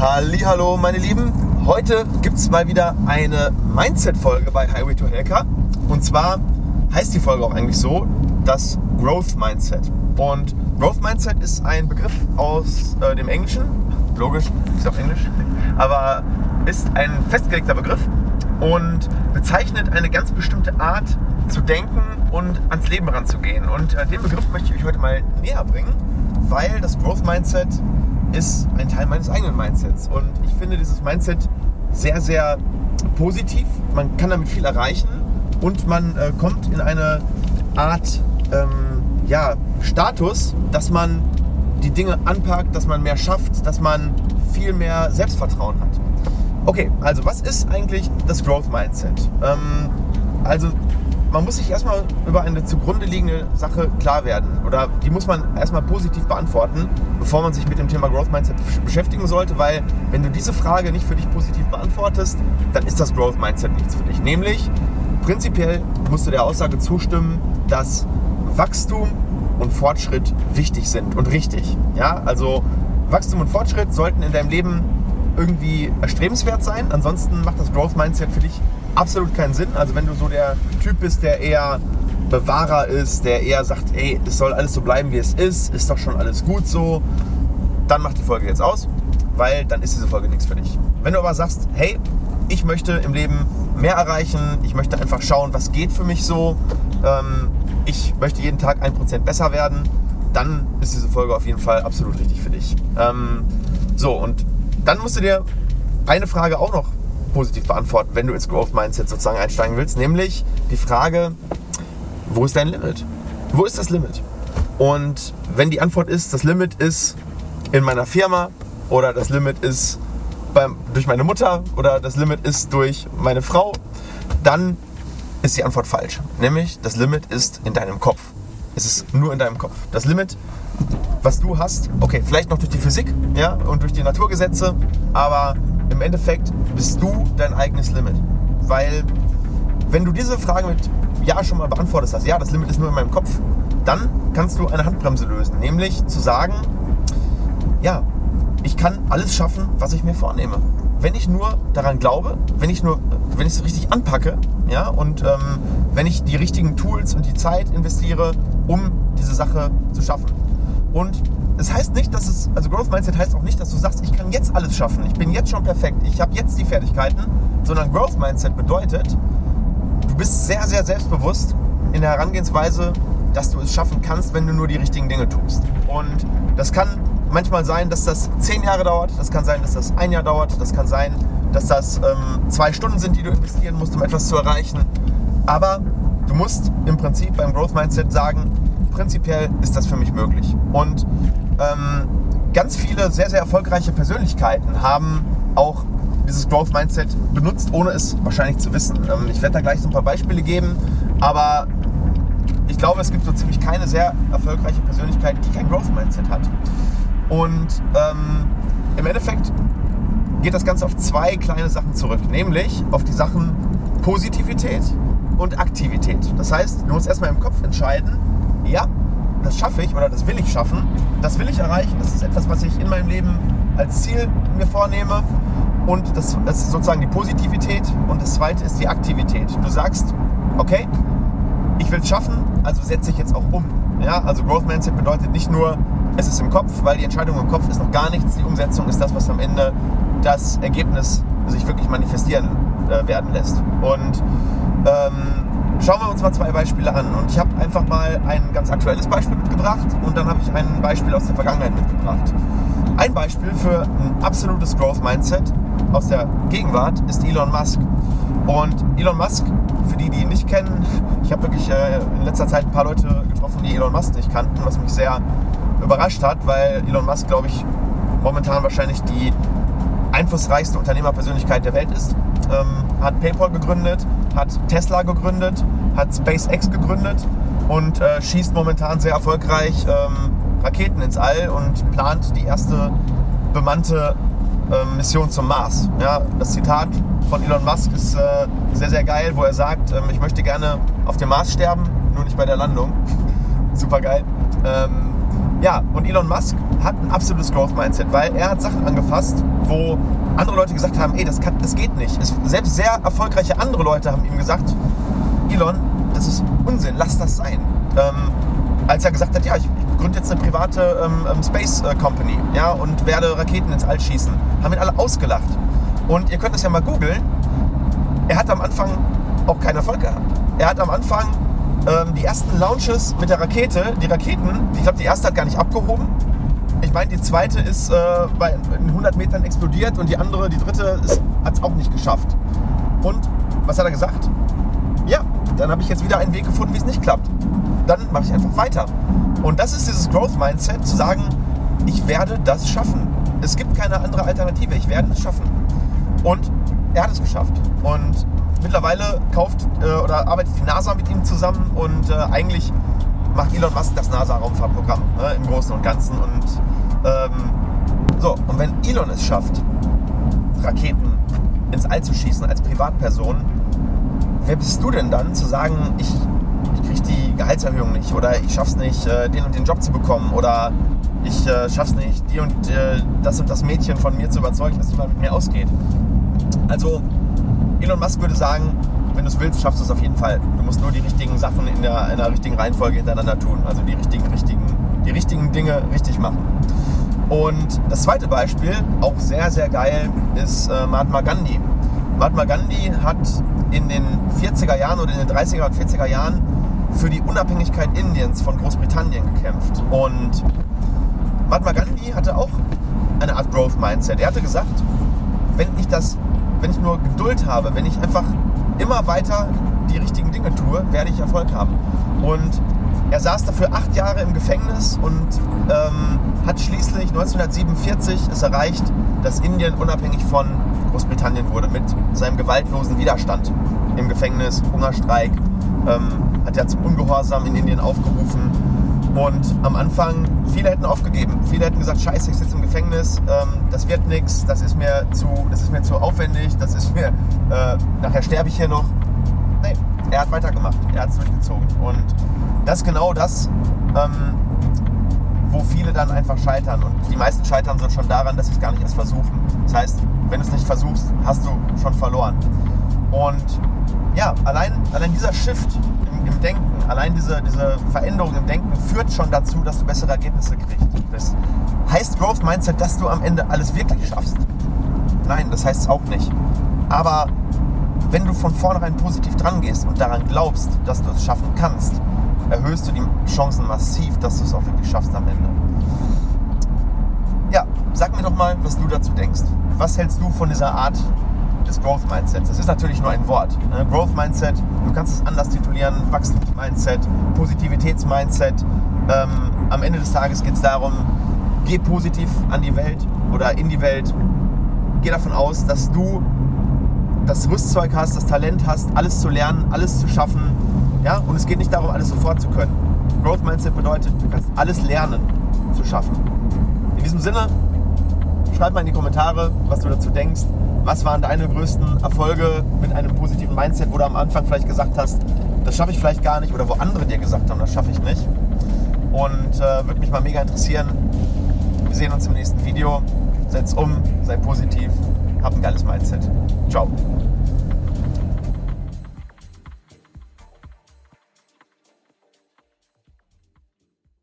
Hallo, meine Lieben. Heute gibt es mal wieder eine Mindset-Folge bei Highway to Hellcar. Und zwar heißt die Folge auch eigentlich so, das Growth Mindset. Und Growth Mindset ist ein Begriff aus äh, dem Englischen. Logisch, ist auch Englisch. Aber ist ein festgelegter Begriff und bezeichnet eine ganz bestimmte Art zu denken und ans Leben ranzugehen. Und äh, den Begriff möchte ich euch heute mal näher bringen, weil das Growth Mindset ist ein Teil meines eigenen Mindsets. Und ich finde dieses Mindset sehr, sehr positiv. Man kann damit viel erreichen und man äh, kommt in eine Art ähm, ja, Status, dass man die Dinge anpackt, dass man mehr schafft, dass man viel mehr Selbstvertrauen hat. Okay, also was ist eigentlich das Growth Mindset? Ähm, also man muss sich erstmal über eine zugrunde liegende Sache klar werden. Oder die muss man erstmal positiv beantworten, bevor man sich mit dem Thema Growth Mindset beschäftigen sollte. Weil wenn du diese Frage nicht für dich positiv beantwortest, dann ist das Growth Mindset nichts für dich. Nämlich, prinzipiell musst du der Aussage zustimmen, dass Wachstum und Fortschritt wichtig sind und richtig. Ja, also Wachstum und Fortschritt sollten in deinem Leben irgendwie erstrebenswert sein. Ansonsten macht das Growth Mindset für dich absolut keinen Sinn. Also wenn du so der Typ bist, der eher Bewahrer ist, der eher sagt, ey, es soll alles so bleiben, wie es ist, ist doch schon alles gut so, dann mach die Folge jetzt aus, weil dann ist diese Folge nichts für dich. Wenn du aber sagst, hey, ich möchte im Leben mehr erreichen, ich möchte einfach schauen, was geht für mich so, ähm, ich möchte jeden Tag ein Prozent besser werden, dann ist diese Folge auf jeden Fall absolut richtig für dich. Ähm, so, und dann musst du dir eine Frage auch noch positiv beantworten, wenn du ins Growth Mindset sozusagen einsteigen willst, nämlich die Frage, wo ist dein Limit? Wo ist das Limit? Und wenn die Antwort ist, das Limit ist in meiner Firma oder das Limit ist beim, durch meine Mutter oder das Limit ist durch meine Frau, dann ist die Antwort falsch. Nämlich, das Limit ist in deinem Kopf. Es ist nur in deinem Kopf. Das Limit, was du hast, okay, vielleicht noch durch die Physik ja, und durch die Naturgesetze, aber im Endeffekt bist du dein eigenes Limit. Weil wenn du diese Frage mit Ja schon mal beantwortet hast, ja, das Limit ist nur in meinem Kopf, dann kannst du eine Handbremse lösen. Nämlich zu sagen, ja, ich kann alles schaffen, was ich mir vornehme. Wenn ich nur daran glaube, wenn ich nur, wenn ich es richtig anpacke, ja, und ähm, wenn ich die richtigen Tools und die Zeit investiere, um diese Sache zu schaffen. Und es heißt nicht, dass es, also Growth Mindset heißt auch nicht, dass du sagst, ich kann jetzt alles schaffen, ich bin jetzt schon perfekt, ich habe jetzt die Fertigkeiten, sondern Growth Mindset bedeutet, du bist sehr, sehr selbstbewusst in der Herangehensweise, dass du es schaffen kannst, wenn du nur die richtigen Dinge tust. Und das kann manchmal sein, dass das zehn Jahre dauert, das kann sein, dass das ein Jahr dauert, das kann sein, dass das ähm, zwei Stunden sind, die du investieren musst, um etwas zu erreichen. Aber du musst im Prinzip beim Growth Mindset sagen, prinzipiell ist das für mich möglich. Und ähm, ganz viele sehr, sehr erfolgreiche Persönlichkeiten haben auch dieses Growth Mindset benutzt, ohne es wahrscheinlich zu wissen. Ähm, ich werde da gleich so ein paar Beispiele geben, aber ich glaube, es gibt so ziemlich keine sehr erfolgreiche Persönlichkeit, die kein Growth Mindset hat. Und ähm, im Endeffekt geht das Ganze auf zwei kleine Sachen zurück, nämlich auf die Sachen Positivität und Aktivität. Das heißt, du musst erstmal im Kopf entscheiden, ja, das schaffe ich oder das will ich schaffen, das will ich erreichen, das ist etwas, was ich in meinem Leben als Ziel mir vornehme. Und das, das ist sozusagen die Positivität. Und das zweite ist die Aktivität. Du sagst, okay, ich will es schaffen, also setze ich jetzt auch um. Ja, also Growth Mindset bedeutet nicht nur, es ist im Kopf, weil die Entscheidung im Kopf ist noch gar nichts. Die Umsetzung ist das, was am Ende das Ergebnis sich wirklich manifestieren äh, werden lässt. Und ähm, Schauen wir uns mal zwei Beispiele an. Und ich habe einfach mal ein ganz aktuelles Beispiel mitgebracht und dann habe ich ein Beispiel aus der Vergangenheit mitgebracht. Ein Beispiel für ein absolutes Growth Mindset aus der Gegenwart ist Elon Musk. Und Elon Musk, für die, die ihn nicht kennen, ich habe wirklich äh, in letzter Zeit ein paar Leute getroffen, die Elon Musk nicht kannten, was mich sehr überrascht hat, weil Elon Musk, glaube ich, momentan wahrscheinlich die einflussreichste Unternehmerpersönlichkeit der Welt ist. Ähm, hat PayPal gegründet, hat Tesla gegründet, hat SpaceX gegründet und äh, schießt momentan sehr erfolgreich ähm, Raketen ins All und plant die erste bemannte äh, Mission zum Mars. Ja, das Zitat von Elon Musk ist äh, sehr, sehr geil, wo er sagt, ähm, ich möchte gerne auf dem Mars sterben, nur nicht bei der Landung. Super geil. Ähm, Ja, und Elon Musk hat ein absolutes Growth Mindset, weil er hat Sachen angefasst, wo andere Leute gesagt haben, ey, das, kann, das geht nicht. Es, selbst sehr erfolgreiche andere Leute haben ihm gesagt, Elon, das ist Unsinn, lass das sein. Ähm, als er gesagt hat, ja, ich, ich gründe jetzt eine private ähm, ähm Space äh, Company ja, und werde Raketen ins All schießen, haben ihn alle ausgelacht. Und ihr könnt es ja mal googeln. Er hat am Anfang auch keinen Erfolg gehabt. Er hat am Anfang ähm, die ersten Launches mit der Rakete, die Raketen, ich glaube, die erste hat gar nicht abgehoben. Ich meine, die zweite ist äh, bei 100 Metern explodiert und die andere, die dritte, hat es auch nicht geschafft. Und was hat er gesagt? Ja, dann habe ich jetzt wieder einen Weg gefunden, wie es nicht klappt. Dann mache ich einfach weiter. Und das ist dieses Growth Mindset, zu sagen, ich werde das schaffen. Es gibt keine andere Alternative. Ich werde es schaffen. Und er hat es geschafft. Und mittlerweile kauft äh, oder arbeitet die NASA mit ihm zusammen und äh, eigentlich macht Elon Musk das NASA-Raumfahrtprogramm ne, im Großen und Ganzen. Und ähm, so, und wenn Elon es schafft, Raketen ins All zu schießen als Privatperson, wer bist du denn dann zu sagen, ich, ich kriege die Gehaltserhöhung nicht oder ich schaff's nicht, äh, den und den Job zu bekommen oder ich äh, schaff's nicht, die und äh, das und das Mädchen von mir zu überzeugen, dass es mal mit mir ausgeht. Also Elon Musk würde sagen, wenn du es willst, schaffst du es auf jeden Fall. Du musst nur die richtigen Sachen in der, in der richtigen Reihenfolge hintereinander tun. Also die richtigen, richtigen, die richtigen Dinge richtig machen. Und das zweite Beispiel, auch sehr, sehr geil, ist äh, Mahatma Gandhi. Mahatma Gandhi hat in den 40er Jahren oder in den 30er und 40er Jahren für die Unabhängigkeit Indiens von Großbritannien gekämpft. Und Mahatma Gandhi hatte auch eine Art Growth Mindset. Er hatte gesagt, wenn ich das wenn ich nur Geduld habe, wenn ich einfach immer weiter die richtigen Dinge tue, werde ich Erfolg haben. Und er saß dafür acht Jahre im Gefängnis und ähm, hat schließlich 1947 es erreicht, dass Indien unabhängig von Großbritannien wurde mit seinem gewaltlosen Widerstand im Gefängnis, Hungerstreik, ähm, hat er zum Ungehorsam in Indien aufgerufen und am Anfang, viele hätten aufgegeben. Viele hätten gesagt, scheiße, ich sitze im Gefängnis, ähm, das wird nichts, das, ist mir zu, das ist mir zu aufwendig, das ist mir, äh, nachher sterbe ich hier noch. Nee, er hat weitergemacht, er hat es durchgezogen. Und das ist genau das, ähm, wo viele dann einfach scheitern. Und die meisten scheitern so schon daran, dass sie es gar nicht erst versuchen. Das heißt, wenn du es nicht versuchst, hast du schon verloren. Und ja, allein, allein dieser Shift im Denken, allein diese, diese Veränderung im Denken führt schon dazu, dass du bessere Ergebnisse kriegst. Heißt Growth Mindset, dass du am Ende alles wirklich schaffst? Nein, das heißt es auch nicht. Aber wenn du von vornherein positiv dran gehst und daran glaubst, dass du es schaffen kannst, erhöhst du die Chancen massiv, dass du es auch wirklich schaffst am Ende. Ja, sag mir doch mal, was du dazu denkst. Was hältst du von dieser Art des Growth Mindsets. Das ist natürlich nur ein Wort. Ne? Growth Mindset, du kannst es anders titulieren, Wachstums-Mindset, Positivitäts-Mindset. Ähm, am Ende des Tages geht es darum, geh positiv an die Welt oder in die Welt. Geh davon aus, dass du das Rüstzeug hast, das Talent hast, alles zu lernen, alles zu schaffen. Ja? Und es geht nicht darum, alles sofort zu können. Growth Mindset bedeutet, du kannst alles lernen zu schaffen. In diesem Sinne, schreib mal in die Kommentare, was du dazu denkst. Was waren deine größten Erfolge mit einem positiven Mindset, wo du am Anfang vielleicht gesagt hast, das schaffe ich vielleicht gar nicht oder wo andere dir gesagt haben, das schaffe ich nicht. Und äh, würde mich mal mega interessieren. Wir sehen uns im nächsten Video. Setz um, sei positiv, hab ein geiles Mindset. Ciao.